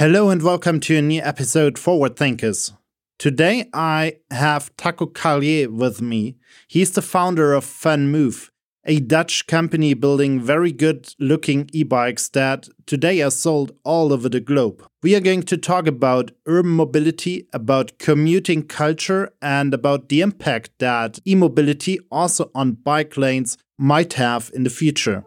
Hello and welcome to a new episode Forward Thinkers. Today I have Taco Carlier with me. He's the founder of VanMoof, a Dutch company building very good looking e bikes that today are sold all over the globe. We are going to talk about urban mobility, about commuting culture, and about the impact that e mobility also on bike lanes might have in the future.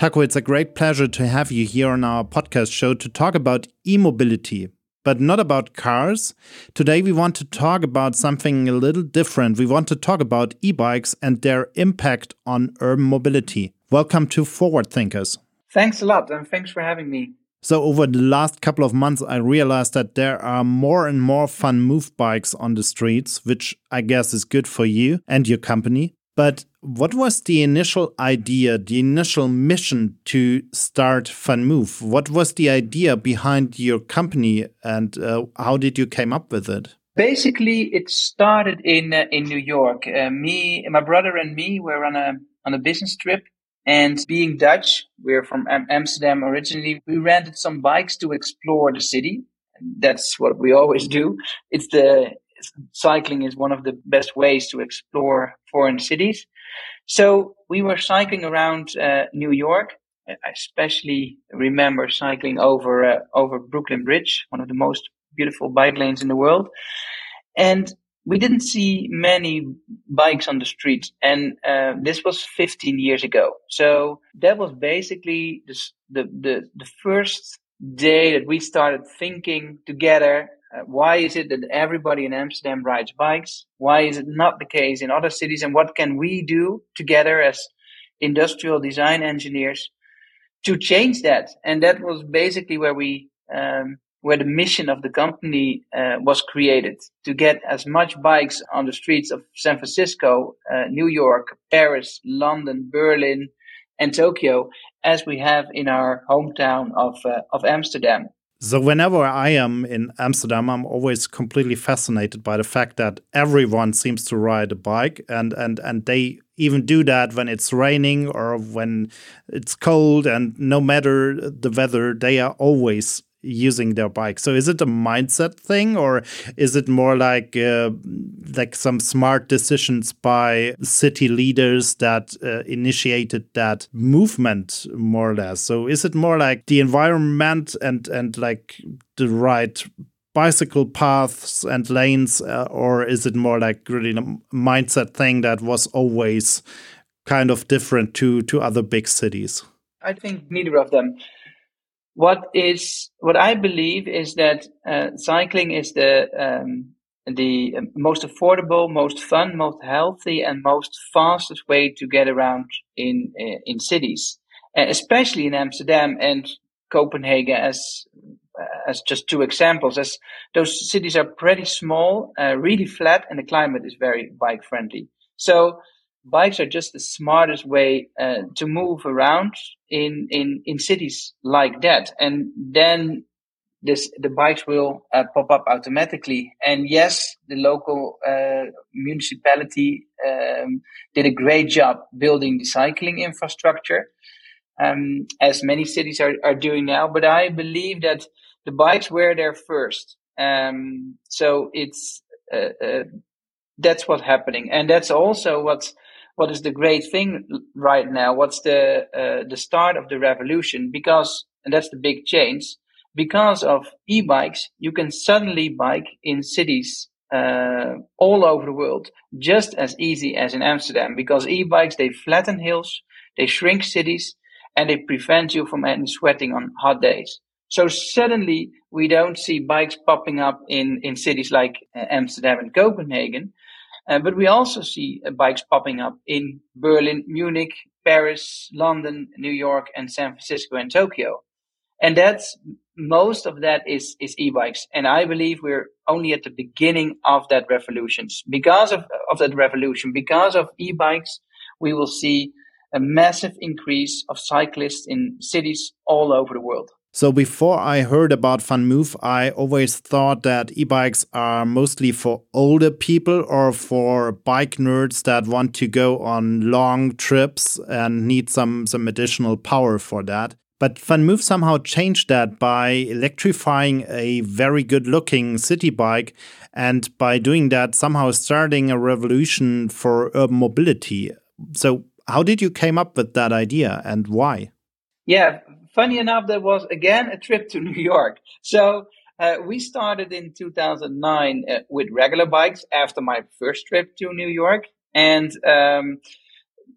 Taco, it's a great pleasure to have you here on our podcast show to talk about e mobility, but not about cars. Today, we want to talk about something a little different. We want to talk about e bikes and their impact on urban mobility. Welcome to Forward Thinkers. Thanks a lot, and thanks for having me. So, over the last couple of months, I realized that there are more and more VanMoof bikes on the streets, which I guess is good for you and your company. But what was the initial idea, the initial mission to start VanMoof? What was the idea behind your company, and uh, how did you came up with it? Basically, it started in uh, in New York. Uh, me, my brother, and me were on a on a business trip, and being Dutch, we're from Am Amsterdam originally. We rented some bikes to explore the city. That's what we always do. It's the cycling is one of the best ways to explore foreign cities. So we were cycling around uh, New York. I especially remember cycling over uh, over Brooklyn Bridge, one of the most beautiful bike lanes in the world, and we didn't see many bikes on the street. And uh, this was 15 years ago. So that was basically the, the the the first day that we started thinking together uh, why is it that everybody in Amsterdam rides bikes? Why is it not the case in other cities? And what can we do together as industrial design engineers to change that? And that was basically where we, um, where the mission of the company uh, was created to get as much bikes on the streets of San Francisco, uh, New York, Paris, London, Berlin, and Tokyo as we have in our hometown of uh, of Amsterdam. So, whenever I am in Amsterdam, I'm always completely fascinated by the fact that everyone seems to ride a bike, and and and they even do that when it's raining or when it's cold, and no matter the weather, they are always using their bike. So is it a mindset thing or is it more like uh, like some smart decisions by city leaders that uh, initiated that movement more or less? So is it more like the environment and and like the right bicycle paths and lanes uh, or is it more like really a mindset thing that was always kind of different to to other big cities? I think neither of them what is what I believe is that uh, cycling is the um, the most affordable, most fun, most healthy, and most fastest way to get around in uh, in cities, uh, especially in Amsterdam and Copenhagen as as just two examples. As those cities are pretty small, uh, really flat, and the climate is very bike friendly. So bikes are just the smartest way uh, to move around in, in, in cities like that. And then this, the bikes will uh, pop up automatically. And yes, the local uh, municipality um, did a great job building the cycling infrastructure, um, as many cities are, are doing now. But I believe that the bikes were there first. Um, so it's uh, uh, that's what's happening, and that's also what's what is the great thing right now? What's the uh, the start of the revolution? Because and that's the big change. Because of e-bikes, you can suddenly bike in cities uh, all over the world just as easy as in Amsterdam. Because e-bikes they flatten hills, they shrink cities, and they prevent you from any sweating on hot days. So suddenly we don't see bikes popping up in in cities like uh, Amsterdam and Copenhagen but we also see uh, bikes popping up in Berlin, Munich, Paris, London, New York, and San Francisco and Tokyo. And that's most of that is, is e-bikes. And I believe we're only at the beginning of that revolution. Because of, of that revolution, because of e-bikes, we will see a massive increase of cyclists in cities all over the world. So before I heard about VanMoof, I always thought that e-bikes are mostly for older people or for bike nerds that want to go on long trips and need some some additional power for that. But VanMoof somehow changed that by electrifying a very good looking city bike and by doing that somehow starting a revolution for urban mobility. So how did you came up with that idea and why? Yeah, funny enough, that was again a trip to New York. So uh, we started in 2009 uh, with regular bikes after my first trip to New York. And um,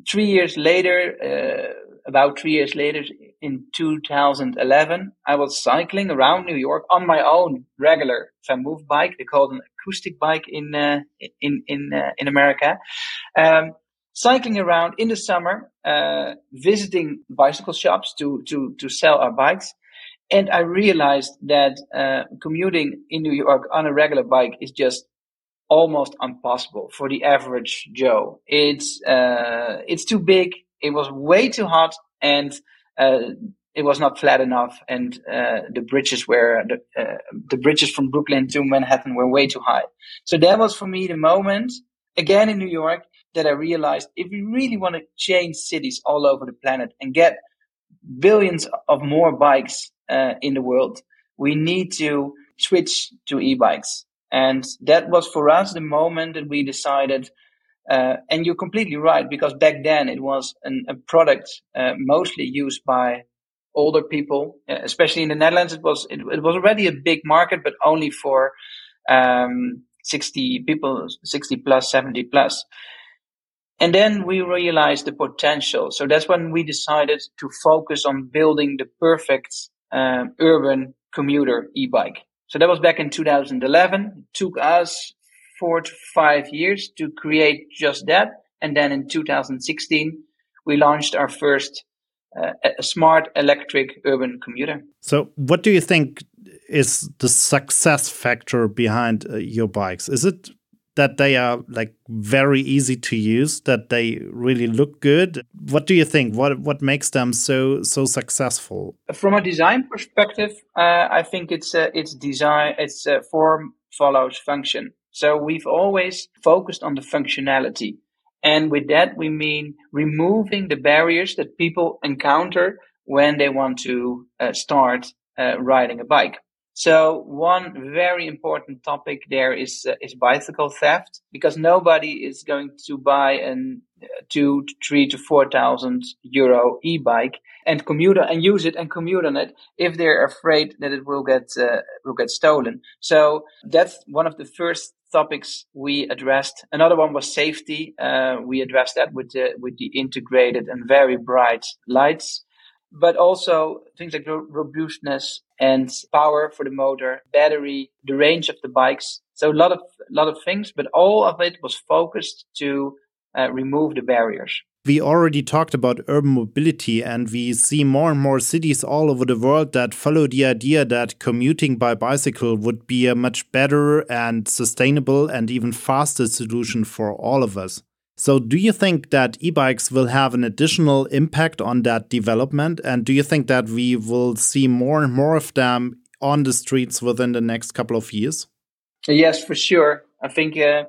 three years later, uh, about three years later, in 2011, I was cycling around New York on my own regular VanMoof bike. They call it an acoustic bike in uh, in in uh, in America. Um, cycling around in the summer, uh, visiting bicycle shops to to to sell our bikes. And I realized that uh, commuting in New York on a regular bike is just almost impossible for the average Joe. It's uh, it's too big. It was way too hot, and uh, it was not flat enough, and uh, the bridges were the, uh, the bridges from Brooklyn to Manhattan were way too high. So that was for me the moment again in New York that I realized if we really want to change cities all over the planet and get billions of more bikes uh, in the world, we need to switch to e-bikes. And that was for us the moment that we decided. Uh, and you're completely right because back then it was an, a product uh, mostly used by older people, uh, especially in the Netherlands. It was it, it, was already a big market, but only for um, 60 people, 60 plus, 70 plus. And then we realized the potential. So that's when we decided to focus on building the perfect uh, urban commuter e-bike. So that was back in 2011. It took us four to five years to create just that. And then in 2016, we launched our first uh, smart electric urban commuter. So, what do you think is the success factor behind uh, your bikes? Is it that they are like very easy to use that they really look good. What do you think? What what makes them so so successful? From a design perspective uh, i think it's uh, it's design it's uh, form follows function. So we've always focused on the functionality. And with that we mean removing the barriers that people encounter when they want to uh, start uh, riding a bike so one very important topic there is uh, is bicycle theft because nobody is going to buy an uh, two, three to four thousand euro e-bike and commute and use it and commute on it if they're afraid that it will get uh, will get stolen. So that's one of the first topics we addressed. Another one was safety. Uh, we addressed that with the with the integrated and very bright lights but also things like robustness and power for the motor, battery, the range of the bikes. So a lot of lot of things, but all of it was focused to uh, remove the barriers. We already talked about urban mobility, and we see more and more cities all over the world that follow the idea that commuting by bicycle would be a much better and sustainable and even faster solution for all of us. So, do you think that e bikes will have an additional impact on that development? And do you think that we will see more and more of them on the streets within the next couple of years? Yes, for sure. I think uh,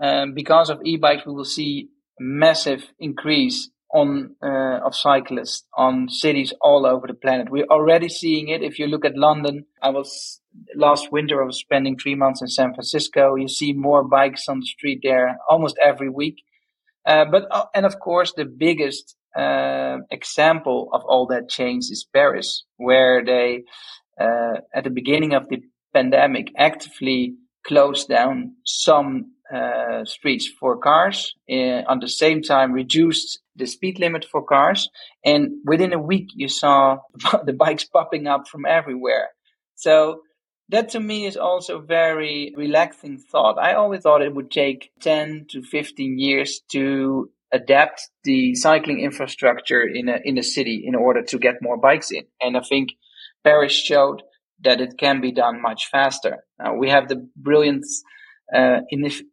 um, because of e bikes, we will see massive increase on uh, of cyclists on cities all over the planet. We're already seeing it. If you look at London, I was last winter. I was spending three months in San Francisco. You see more bikes on the street there almost every week. Uh, but uh, and of course, the biggest uh, example of all that change is Paris, where they uh, at the beginning of the pandemic actively closed down some uh, streets for cars. at the same time, reduced the speed limit for cars, and within a week, you saw the bikes popping up from everywhere. So that to me is also a very relaxing thought. I always thought it would take 10 to 15 years to adapt the cycling infrastructure in a, in a city in order to get more bikes in. And I think Paris showed that it can be done much faster. Uh, we have the brilliant uh,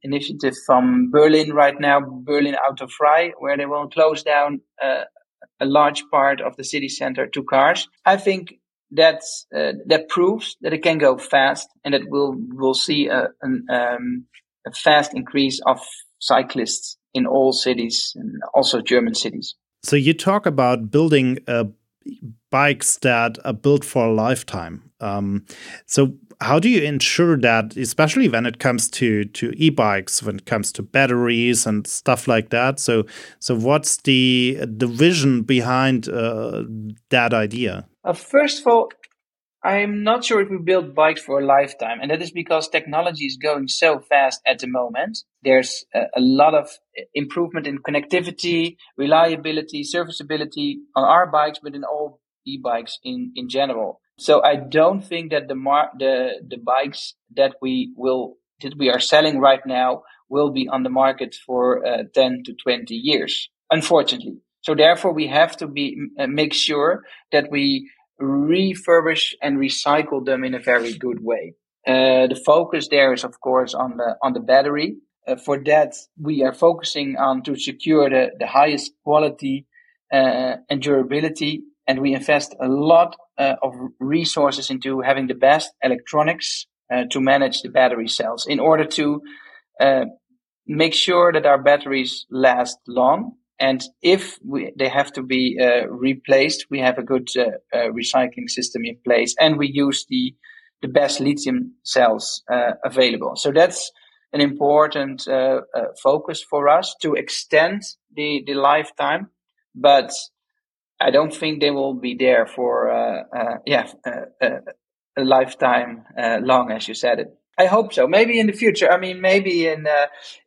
initiative from Berlin right now, Berlin Auto Autofrei, where they will close down uh, a large part of the city center to cars. I think that's uh, that proves that it can go fast, and that we'll we'll see a, an, um, a fast increase of cyclists in all cities and also German cities. So you talk about building uh, bikes that are built for a lifetime. Um, so how do you ensure that, especially when it comes to to e-bikes, when it comes to batteries and stuff like that? So so what's the the vision behind uh, that idea? Uh, first of all, I'm not sure if we build bikes for a lifetime, and that is because technology is going so fast at the moment. There's a, a lot of improvement in connectivity, reliability, serviceability on our bikes, but in all e-bikes in, in general. So I don't think that the mar- the the bikes that we will that we are selling right now will be on the market for uh, 10 to 20 years, unfortunately. So therefore, we have to be uh, make sure that we refurbish and recycle them in a very good way. Uh, the focus there is, of course, on the on the battery. Uh, for that, we are focusing on to secure the, the highest quality uh, and durability, and we invest a lot uh, of resources into having the best electronics uh, to manage the battery cells in order to uh, make sure that our batteries last long and if we, they have to be uh, replaced, we have a good uh, uh, recycling system in place, and we use the the best lithium cells available. So that's an important focus for us to extend the the lifetime, but I don't think they will be there for uh, uh, yeah uh, a lifetime long, as you said it. I hope so. Maybe in the future. I mean, maybe in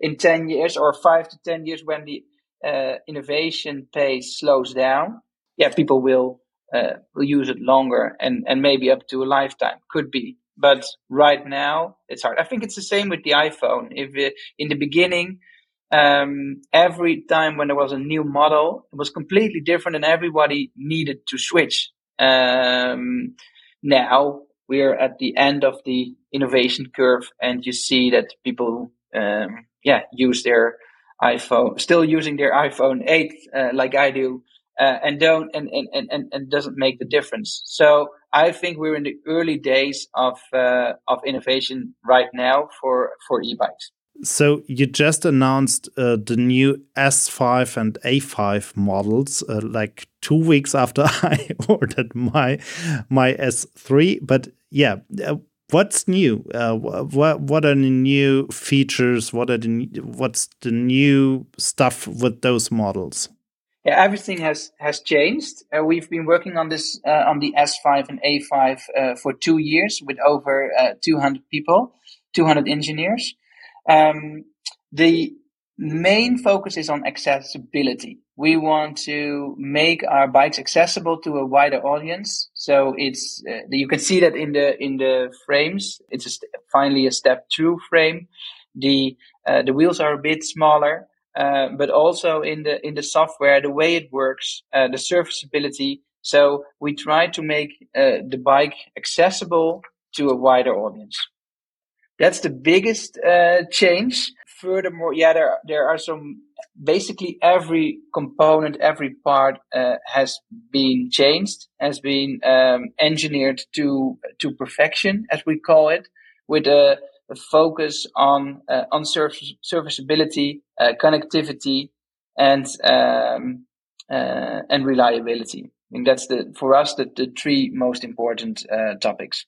in ten years or five to ten years when the uh, innovation pace slows down, yeah, people will uh, will use it longer and and maybe up to a lifetime. Could be, but right now it's hard. I think it's the same with the iPhone. If in the beginning, um, every time when there was a new model, it was completely different, and everybody needed to switch. Um, now we're at the end of the innovation curve, and you see that people, um, yeah, use their iPhone, still using their iPhone 8 uh, like I do, uh, and don't and, and, and, and doesn't make the difference. So I think we're in the early days of uh, of innovation right now for for e-bikes. So you just announced uh, the new S5 and A5 models, uh, like two weeks after I ordered my my S3. But yeah, uh, what's new? Uh, what what are the new features? What are the what's the new stuff with those models? Yeah, everything has has changed. Uh, we've been working on this uh, on the S5 and A5 uh, for two years with over uh, 200 people, 200 engineers. Um, the main focus is on accessibility. We want to make our bikes accessible to a wider audience. So it's uh, you can see that in the in the frames. It's a st- finally a step-through frame. The uh, the wheels are a bit smaller, uh, but also in the in the software, the way it works, uh, the serviceability. So we try to make uh, the bike accessible to a wider audience. That's the biggest uh, change furthermore, yeah, there there are some. Basically, every component, every part uh, has been changed, has been um, engineered to to perfection, as we call it, with a, a focus on uh, on service, serviceability, uh, connectivity, and um, uh, and reliability. I think that's the for us the, the three most important uh, topics.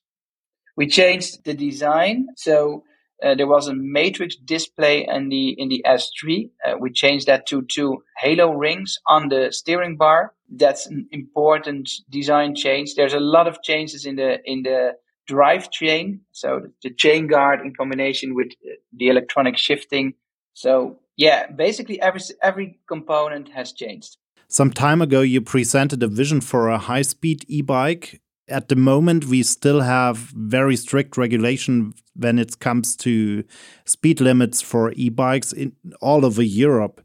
We changed the design, so uh, there was a matrix display in the in the S3. Uh, we changed that to two halo rings on the steering bar. That's an important design change. There's a lot of changes in the in the drivetrain. So the chain guard in combination with the electronic shifting. So yeah, basically every every component has changed. Some time ago, you presented a vision for a high-speed e-bike at the moment we still have very strict regulation when it comes to speed limits for e-bikes in all over Europe.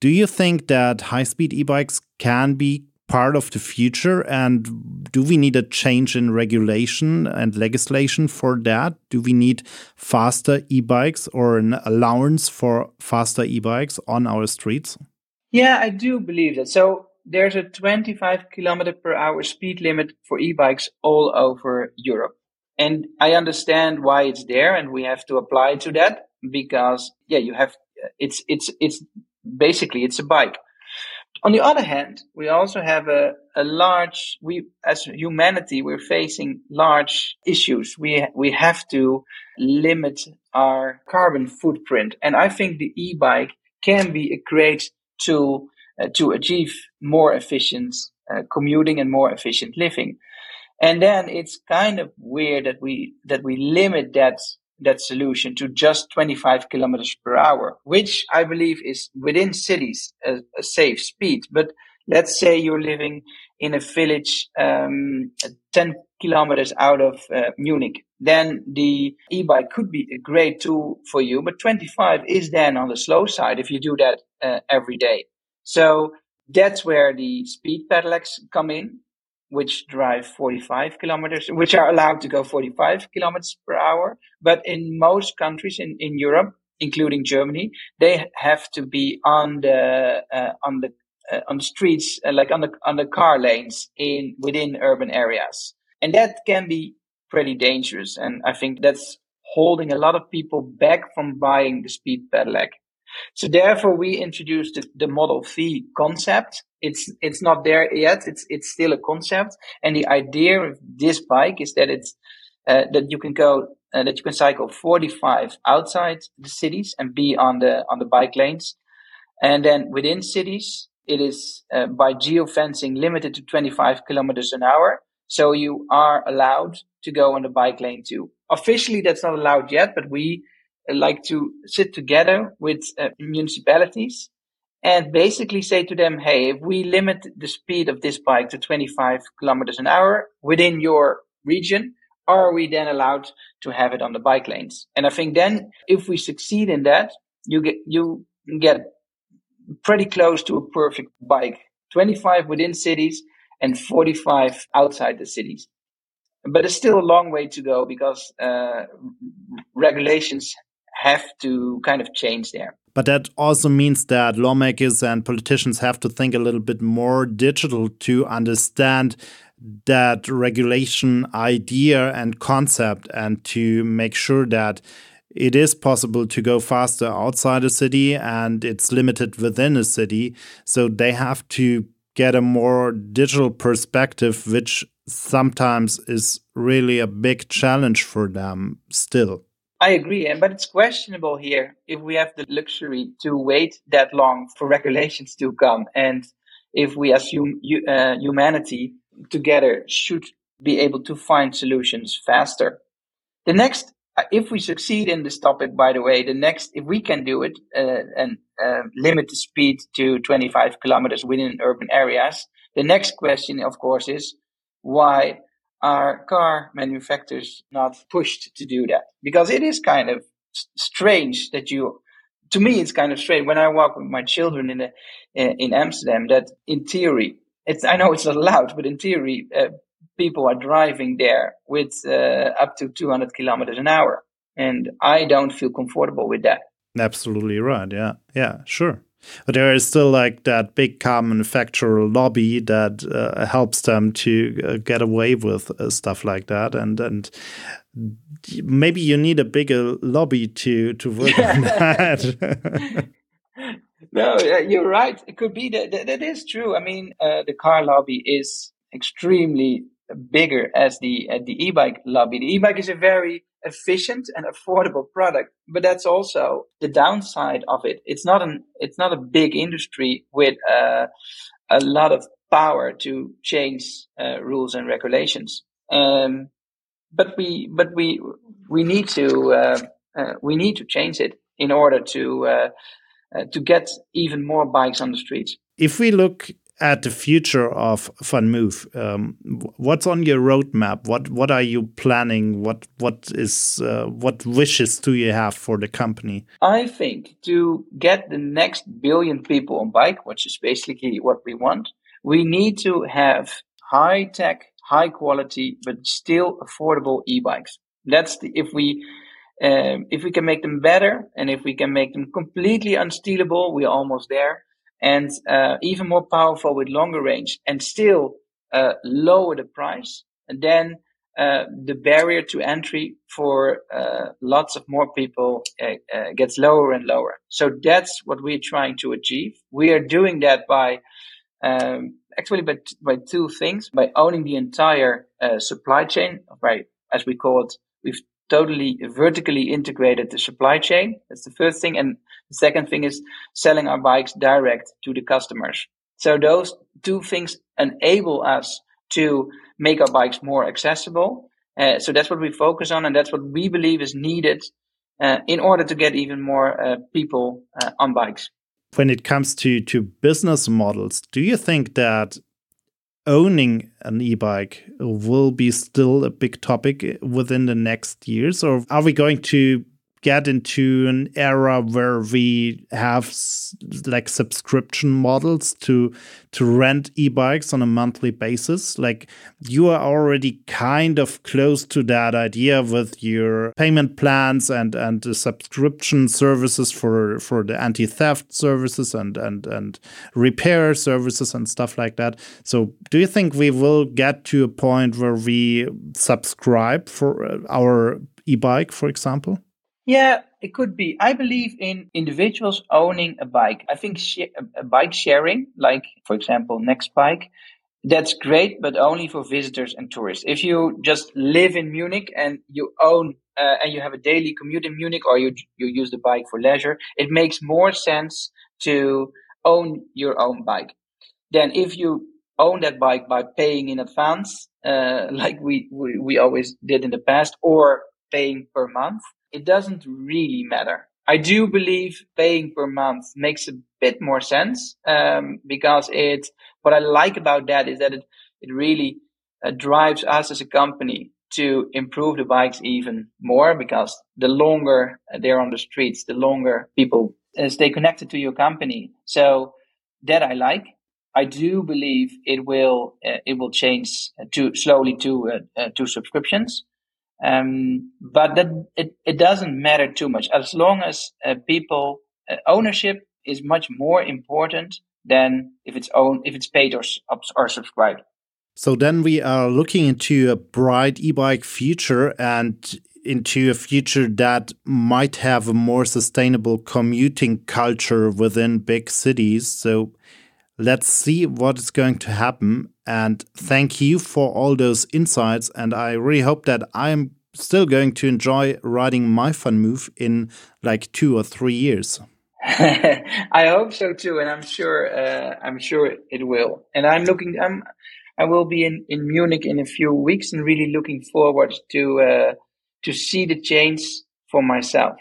Do you think that high-speed e-bikes can be part of the future? And do we need a change in regulation and legislation for that? Do we need faster e-bikes or an allowance for faster e-bikes on our streets? Yeah i do believe that. So there's a 25 kilometer per hour speed limit for e-bikes all over europe and i understand why it's there and we have to apply to that because yeah you have it's it's it's basically it's a bike on the other hand, we also have a, a large, we, as humanity, we're facing large issues. We, we have to limit our carbon footprint. And I think the e-bike can be a great tool to achieve more efficient uh, commuting and more efficient living. And then it's kind of weird that we, that we limit that that solution to just 25 kilometers per hour, which I believe is within cities a, a safe speed. But let's say you're living in a village um, 10 kilometers out of uh, Munich, then the e-bike could be a great tool for you. But 25 is then on the slow side if you do that uh, every day. So that's where the speed pedelecs come in which drive 45 kilometers, which are allowed to go 45 kilometers per hour. But in most countries in, in Europe, including Germany, they have to be on the, uh, on the, uh, on the streets, uh, like on the, on the car lanes in, within urban areas. And that can be pretty dangerous. And I think that's holding a lot of people back from buying the speed pedelec. So therefore we introduced the, the Model V concept it's it's not there yet. It's it's still a concept, and the idea of this bike is that it's uh, that you can go uh, that you can cycle 45 outside the cities and be on the on the bike lanes, and then within cities it is uh, by geofencing limited to 25 kilometers an hour. So you are allowed to go on the bike lane too. Officially, that's not allowed yet, but we like to sit together with uh, municipalities and basically say to them, hey, if we limit the speed of this bike to 25 kilometers an hour within your region, are we then allowed to have it on the bike lanes? And I think then if we succeed in that, you get, you get pretty close to a perfect bike. 25 within cities and 45 outside the cities. But it's still a long way to go because uh, regulations have to kind of change there. But that also means that lawmakers and politicians have to think a little bit more digital to understand that regulation idea and concept and to make sure that it is possible to go faster outside a city and it's limited within a city. So they have to get a more digital perspective, which sometimes is really a big challenge for them still. I agree, but it's questionable here if we have the luxury to wait that long for regulations to come, and if we assume uh, humanity together should be able to find solutions faster. The next, uh, if we succeed in this topic, by the way, the next, if we can do it uh, and uh, limit the speed to 25 kilometers within urban areas, the next question, of course, is why are car manufacturers not pushed to do that? Because it is kind of strange that you, to me, it's kind of strange when I walk with my children in the, in Amsterdam that in theory, it's, I know it's not allowed, but in theory, uh, people are driving there with uh, up to 200 kilometers an hour. And I don't feel comfortable with that. Absolutely right. Yeah. Yeah, sure. But there is still like that big car manufacturer lobby that uh, helps them to uh, get away with uh, stuff like that, and and maybe you need a bigger lobby to to work on that. no, you're right. It could be that that, that is true. I mean, uh, the car lobby is extremely bigger as the the e-bike lobby. The e-bike is a very efficient and affordable product, but that's also the downside of it. It's not an it's not a big industry with uh, a lot of power to change uh, rules and regulations. Um, but we but we we need to uh, uh we need to change it in order to uh, uh, to get even more bikes on the streets. If we look at the future of VanMoof, um, what's on your roadmap? What what are you planning? What what is uh, what wishes do you have for the company? I think to get the next billion people on bike, which is basically what we want, we need to have high tech, high quality, but still affordable e-bikes. That's the, if we um, if we can make them better and if we can make them completely unstealable, we're almost there and uh, even more powerful with longer range and still uh, lower the price, and then uh, the barrier to entry for uh, lots of more people uh, uh, gets lower and lower. So that's what we're trying to achieve. We are doing that by um, actually by, by two things: by owning the entire supply chain, by as we call it, we've totally vertically integrated the supply chain. That's the first thing. And the second thing is selling our bikes direct to the customers. So those two things enable us to make our bikes more accessible. Uh, so that's what we focus on, and that's what we believe is needed uh, in order to get even more uh, people uh, on bikes. When it comes to to business models, do you think that owning an e-bike will be still a big topic within the next years or are we going to get into an era where we have like subscription models to to rent e-bikes on a monthly basis like you are already kind of close to that idea with your payment plans and and the subscription services for for the anti-theft services and and and repair services and stuff like that. So do you think we will get to a point where we subscribe for uh, our e-bike for example yeah, it could be. I believe in individuals owning a bike. I think sh- a bike sharing, like for example, Nextbike, that's great, but only for visitors and tourists. If you just live in Munich and you own uh, and you have a daily commute in Munich, or you you use the bike for leisure, it makes more sense to own your own bike than if you own that bike by paying in advance, uh, like we, we we always did in the past, or paying per month it doesn't really matter. I do believe paying per month makes a bit more sense um, because it. What I like about that is that it it really uh, drives us as a company to improve the bikes even more because the longer they're on the streets, the longer people uh, stay connected to your company. So that I like. I do believe it will uh, it will change to slowly to uh, uh, to subscriptions. Um, but that it, it doesn't matter too much as long as uh, people uh, ownership is much more important than if it's own if it's paid or or subscribed. So then we are looking into a bright e-bike future and into a future that might have a more sustainable commuting culture within big cities. So let's see what is going to happen. And thank you for all those insights. And I really hope that I'm still going to enjoy riding my VanMoof in like two or three years. I hope so too, and I'm sure uh, I'm sure it will. And I'm looking. I'm I will be in, in Munich in a few weeks, and really looking forward to uh, to see the change for myself.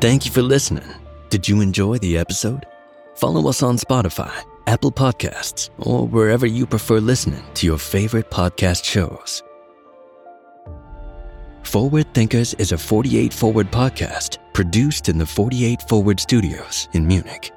Thank you for listening. Did you enjoy the episode? Follow us on Spotify, Apple Podcasts, or wherever you prefer listening to your favorite podcast shows. Forward Thinkers is a 48 Forward podcast produced in the 48 Forward studios in Munich.